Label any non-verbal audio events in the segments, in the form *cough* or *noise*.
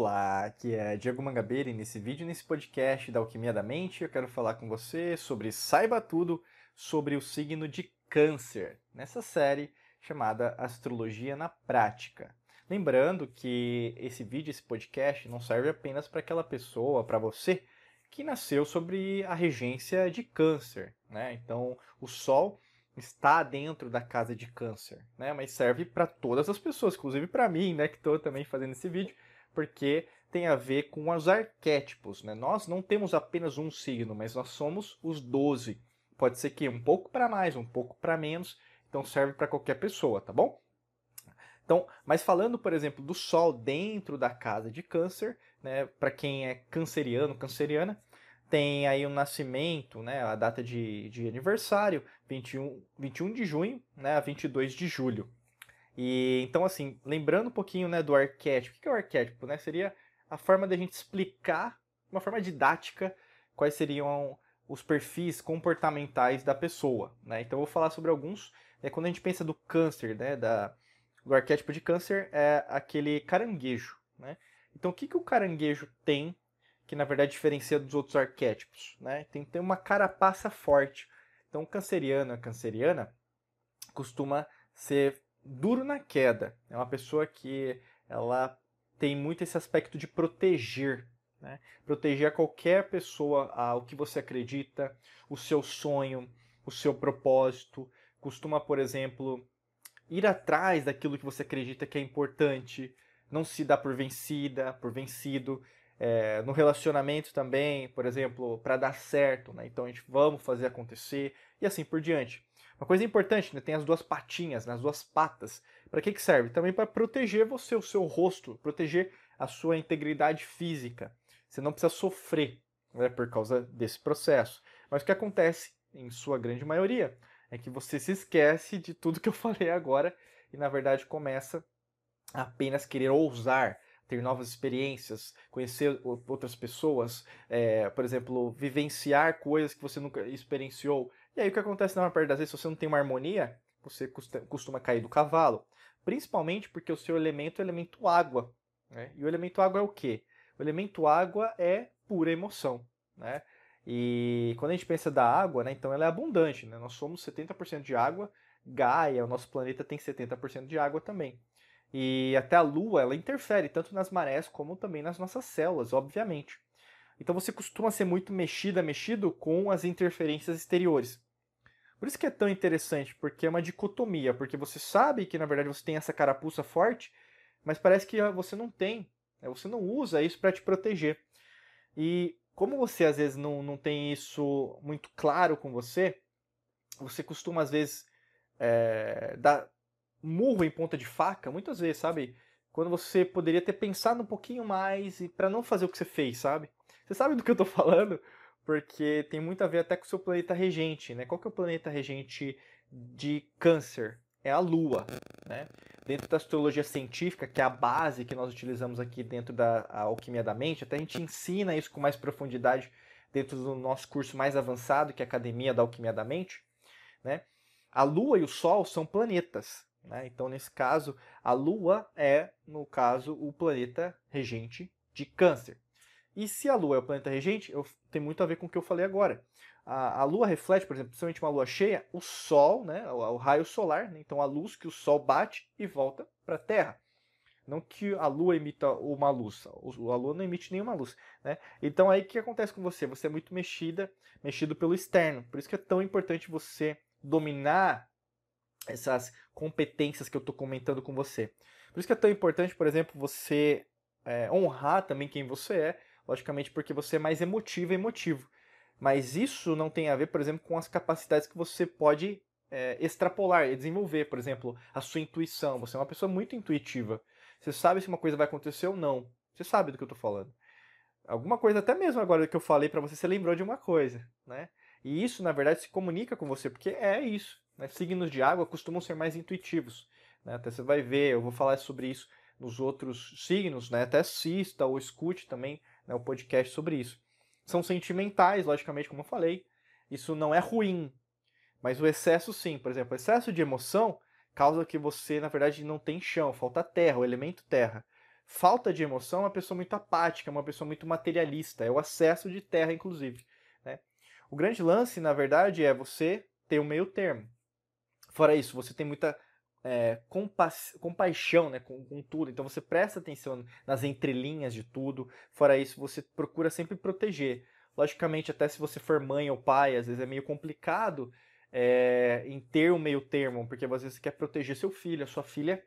Olá, aqui é Diego Mangabeira e nesse vídeo, nesse podcast da Alquimia da Mente, eu quero falar com você sobre Saiba Tudo sobre o signo de Câncer, nessa série chamada Astrologia na Prática. Lembrando que esse vídeo, esse podcast, não serve apenas para aquela pessoa, para você, que nasceu sobre a regência de Câncer, né? Então, o Sol está dentro da casa de Câncer, né? Mas serve para todas as pessoas, inclusive para mim, né, que estou também fazendo esse vídeo porque tem a ver com os arquétipos. Né? Nós não temos apenas um signo, mas nós somos os 12. Pode ser que um pouco para mais, um pouco para menos, então serve para qualquer pessoa, tá bom? Então, mas falando, por exemplo, do Sol dentro da casa de Câncer, né, para quem é canceriano, canceriana, tem aí o nascimento, né, a data de, de aniversário, 21, 21 de junho né, a 22 de julho. E então, assim, lembrando um pouquinho né, do arquétipo, o que é o arquétipo? Né? Seria a forma da gente explicar, uma forma didática, quais seriam os perfis comportamentais da pessoa. Né? Então, eu vou falar sobre alguns. Né, quando a gente pensa do câncer, né, da, do arquétipo de câncer, é aquele caranguejo. Né? Então, o que, que o caranguejo tem que, na verdade, diferencia dos outros arquétipos? Né? Tem que ter uma carapaça forte. Então, o canceriano, a canceriana, costuma ser duro na queda. É uma pessoa que ela tem muito esse aspecto de proteger. Né? Proteger qualquer pessoa ao que você acredita, o seu sonho, o seu propósito. Costuma, por exemplo, ir atrás daquilo que você acredita que é importante, não se dar por vencida, por vencido. É, no relacionamento também, por exemplo, para dar certo, né? então a gente vamos fazer acontecer e assim por diante. Uma coisa importante, né? tem as duas patinhas, né? as duas patas. Para que, que serve? Também para proteger você, o seu rosto, proteger a sua integridade física. Você não precisa sofrer né, por causa desse processo. Mas o que acontece, em sua grande maioria, é que você se esquece de tudo que eu *laughs* falei agora e, na verdade, começa a apenas querer ousar, ter novas experiências, conhecer outras pessoas, é, por exemplo, vivenciar coisas que você nunca experienciou. E aí o que acontece na maior parte das vezes, se você não tem uma harmonia, você costuma cair do cavalo. Principalmente porque o seu elemento é o elemento água. Né? E o elemento água é o quê? O elemento água é pura emoção. Né? E quando a gente pensa da água, né, então ela é abundante. Né? Nós somos 70% de água, Gaia, o nosso planeta, tem 70% de água também. E até a Lua, ela interfere tanto nas marés como também nas nossas células, obviamente. Então você costuma ser muito mexida, mexido com as interferências exteriores. Por isso que é tão interessante, porque é uma dicotomia, porque você sabe que na verdade você tem essa carapuça forte, mas parece que você não tem, né? você não usa isso para te proteger. E como você às vezes não, não tem isso muito claro com você, você costuma às vezes é, dar murro em ponta de faca, muitas vezes, sabe? Quando você poderia ter pensado um pouquinho mais e para não fazer o que você fez, sabe? Você sabe do que eu tô falando? Porque tem muito a ver até com o seu planeta regente, né? Qual que é o planeta regente de câncer? É a Lua, né? Dentro da astrologia científica, que é a base que nós utilizamos aqui dentro da alquimia da mente, até a gente ensina isso com mais profundidade dentro do nosso curso mais avançado, que é a Academia da Alquimia da Mente, né? A Lua e o Sol são planetas, né? Então, nesse caso, a Lua é, no caso, o planeta regente de câncer. E se a Lua é o planeta regente, eu, tem muito a ver com o que eu falei agora. A, a Lua reflete, por exemplo, principalmente uma Lua cheia, o Sol, né, o, o raio solar, né, então a luz que o Sol bate e volta para a Terra. Não que a Lua emita uma luz, a Lua não emite nenhuma luz. Né? Então aí o que acontece com você? Você é muito mexida, mexido pelo externo. Por isso que é tão importante você dominar essas competências que eu estou comentando com você. Por isso que é tão importante, por exemplo, você é, honrar também quem você é logicamente porque você é mais emotivo e emotivo. Mas isso não tem a ver, por exemplo, com as capacidades que você pode é, extrapolar e desenvolver. Por exemplo, a sua intuição. Você é uma pessoa muito intuitiva. Você sabe se uma coisa vai acontecer ou não. Você sabe do que eu estou falando. Alguma coisa, até mesmo agora que eu falei para você, você lembrou de uma coisa, né? E isso, na verdade, se comunica com você, porque é isso. Né? Signos de água costumam ser mais intuitivos. Né? Até você vai ver, eu vou falar sobre isso nos outros signos, né? até assista ou escute também né, o podcast sobre isso. São sentimentais, logicamente, como eu falei. Isso não é ruim, mas o excesso sim. Por exemplo, o excesso de emoção causa que você, na verdade, não tem chão, falta terra, o elemento terra. falta de emoção é uma pessoa muito apática, uma pessoa muito materialista. É o acesso de terra, inclusive. Né? O grande lance, na verdade, é você ter um meio termo. Fora isso, você tem muita é, compa compaixão né, com, com, tudo. Então você presta atenção nas entrelinhas de tudo. Fora isso, você procura sempre proteger. Logicamente, até se você for mãe ou pai, às vezes é meio complicado é, em ter um meio termo, porque às vezes você quer proteger seu filho, a sua filha,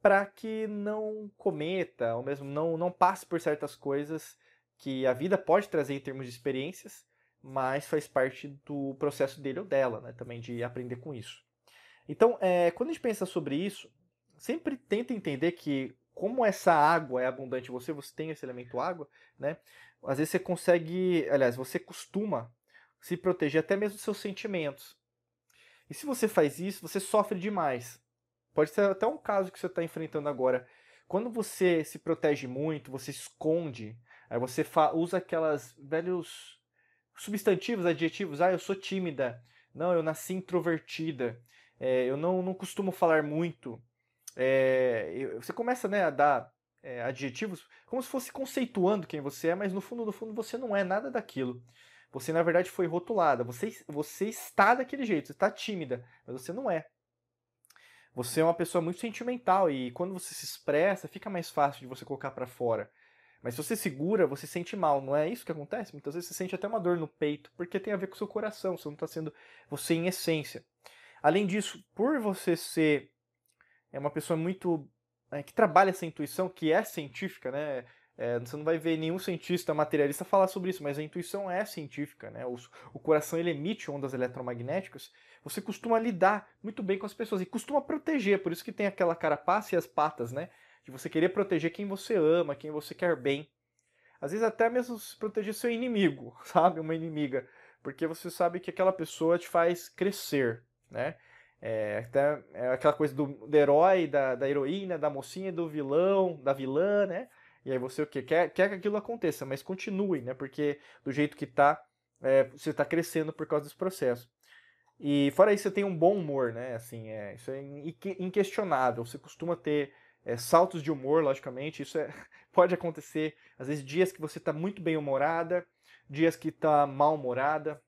para que não cometa, ou mesmo não, não passe por certas coisas que a vida pode trazer em termos de experiências, mas faz parte do processo dele ou dela, né, também de aprender com isso. Então, é, quando a gente pensa sobre isso, sempre tenta entender que como essa água é abundante você, você tem esse elemento água, né? Às vezes você consegue, aliás, você costuma se proteger até mesmo dos seus sentimentos. E se você faz isso, você sofre demais. Pode ser até um caso que você está enfrentando agora. Quando você se protege muito, você esconde, aí você usa aquelas velhos substantivos, adjetivos. Ah, eu sou tímida. Não, eu nasci introvertida. É, eu não, não costumo falar muito. É, você começa né, a dar é, adjetivos como se fosse conceituando quem você é, mas no fundo, no fundo, você não é nada daquilo. Você, na verdade, foi rotulada. Você, você está daquele jeito, você está tímida, mas você não é. Você é uma pessoa muito sentimental e quando você se expressa, fica mais fácil de você colocar para fora. Mas se você segura, você sente mal, não é isso que acontece? Muitas vezes você sente até uma dor no peito, porque tem a ver com o seu coração, você não está sendo você em essência. Além disso, por você ser é uma pessoa muito é, que trabalha essa intuição, que é científica, né? É, você não vai ver nenhum cientista materialista falar sobre isso, mas a intuição é científica, né? O, o, coração ele emite ondas eletromagnéticas. Você costuma lidar muito bem com as pessoas e costuma proteger, por isso que tem aquela carapaça e as patas, né? De você querer proteger quem você ama, quem você quer bem. Às vezes até mesmo proteger seu inimigo, *laughs* sabe? Uma inimiga, porque você sabe que aquela pessoa te faz crescer, né? É, até, é aquela coisa do, do herói, da, da heroína, da mocinha, do vilão, da vilã, né? E aí você o quê? Quer, quer que aquilo aconteça, mas continue, né? Porque do jeito que tá, é, você está crescendo por causa desse processo. E fora isso, você tem um bom humor, né? Assim, é, isso é inquestionável. Você costuma ter é, saltos de humor, logicamente. Isso é, *laughs* pode acontecer, às vezes, dias que você está muito bem humorada, dias que está mal humorada.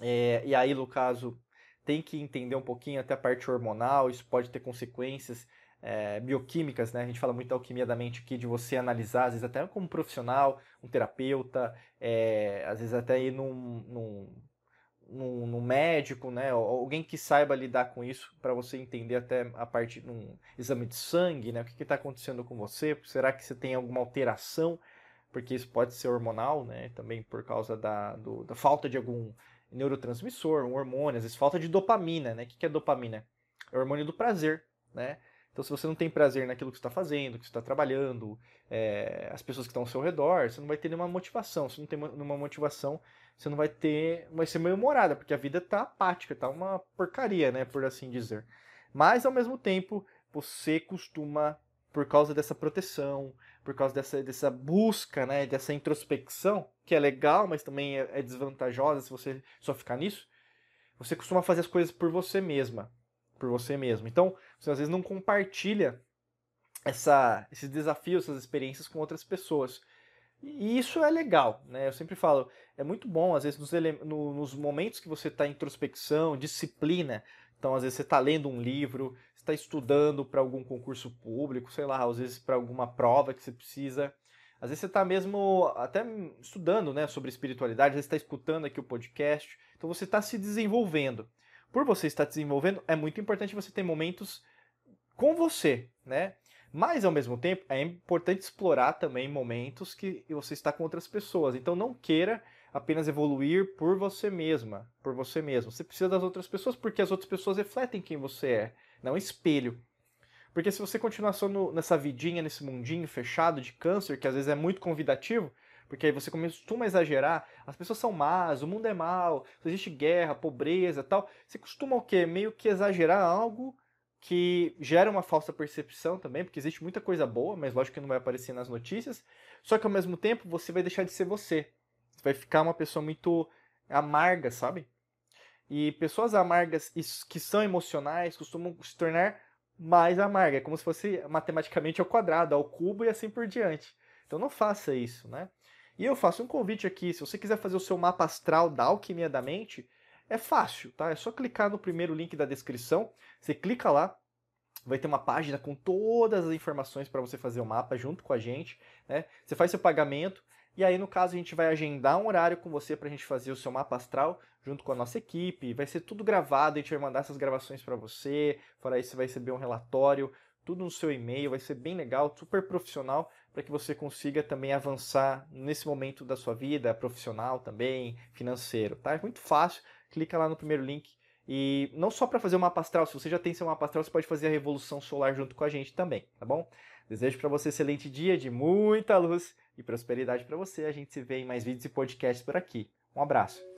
É, e aí, no caso, tem que entender um pouquinho até a parte hormonal, isso pode ter consequências é, bioquímicas, né? A gente fala muito da alquimia da mente aqui, de você analisar, às vezes até como profissional, um terapeuta, é, às vezes até ir num, num, num, num, médico, né? Alguém que saiba lidar com isso, para você entender até a parte de um exame de sangue, né? O que está acontecendo com você? Será que você tem alguma alteração? Porque isso pode ser hormonal, né? Também por causa da, do, da falta de algum neurotransmissor, um hormônio, às vezes falta de dopamina, né? O que é dopamina? É o hormônio do prazer, né? Então, se você não tem prazer naquilo que está fazendo, que está trabalhando, é, as pessoas que estão ao seu redor, você não vai ter nenhuma motivação. Se não tem nenhuma motivação, você não vai ter, vai ser meio humorada, porque a vida tá apática, tá uma porcaria, né, por assim dizer. Mas ao mesmo tempo, você costuma, por causa dessa proteção, por causa dessa, dessa busca, né, dessa introspecção, que é legal, mas também é, é desvantajosa se você só ficar nisso, você costuma fazer as coisas por você mesma, por você mesmo. Então, você às vezes não compartilha essa, esses desafios, essas experiências com outras pessoas. E isso é legal, né? Eu sempre falo, é muito bom, às vezes, nos, no, nos momentos que você está em introspecção, disciplina. Então, às vezes, você está lendo um livro, está estudando para algum concurso público, sei lá, às vezes para alguma prova que você precisa. Às vezes você está mesmo até estudando né, sobre espiritualidade, às vezes está escutando aqui o podcast, então você está se desenvolvendo. Por você estar desenvolvendo, é muito importante você ter momentos com você, né? Mas ao mesmo tempo é importante explorar também momentos que você está com outras pessoas. Então não queira apenas evoluir por você mesma, por você mesmo. Você precisa das outras pessoas porque as outras pessoas refletem quem você é não espelho. Porque se você continuar só no, nessa vidinha, nesse mundinho fechado de câncer, que às vezes é muito convidativo, porque aí você costuma exagerar, as pessoas são más, o mundo é mal, existe guerra, pobreza tal. Você costuma o quê? Meio que exagerar algo que gera uma falsa percepção também, porque existe muita coisa boa, mas lógico que não vai aparecer nas notícias. Só que ao mesmo tempo você vai deixar de ser você. Você vai ficar uma pessoa muito amarga, sabe? E pessoas amargas que são emocionais costumam se tornar mais amarga. É como se fosse matematicamente ao quadrado, ao cubo e assim por diante. Então não faça isso, né? E eu faço um convite aqui, se você quiser fazer o seu mapa astral da alquimia da mente, é fácil, tá? É só clicar no primeiro link da descrição, você clica lá, vai ter uma página com todas as informações para você fazer o mapa junto com a gente, né? Você faz seu pagamento e aí no caso a gente vai agendar um horário com você para a gente fazer o seu mapa astral junto com a nossa equipe, vai ser tudo gravado, a gente vai mandar essas gravações para você, fora isso você vai receber um relatório, tudo no seu e-mail, vai ser bem legal, super profissional para que você consiga também avançar nesse momento da sua vida, profissional também, financeiro, tá? É muito fácil, clica lá no primeiro link. E não só para fazer o mapa astral, se você já tem seu mapa astral, você pode fazer a revolução solar junto com a gente também, tá bom? Desejo para você um excelente dia de muita luz e prosperidade para você. A gente se vê em mais vídeos e podcasts por aqui. Um abraço.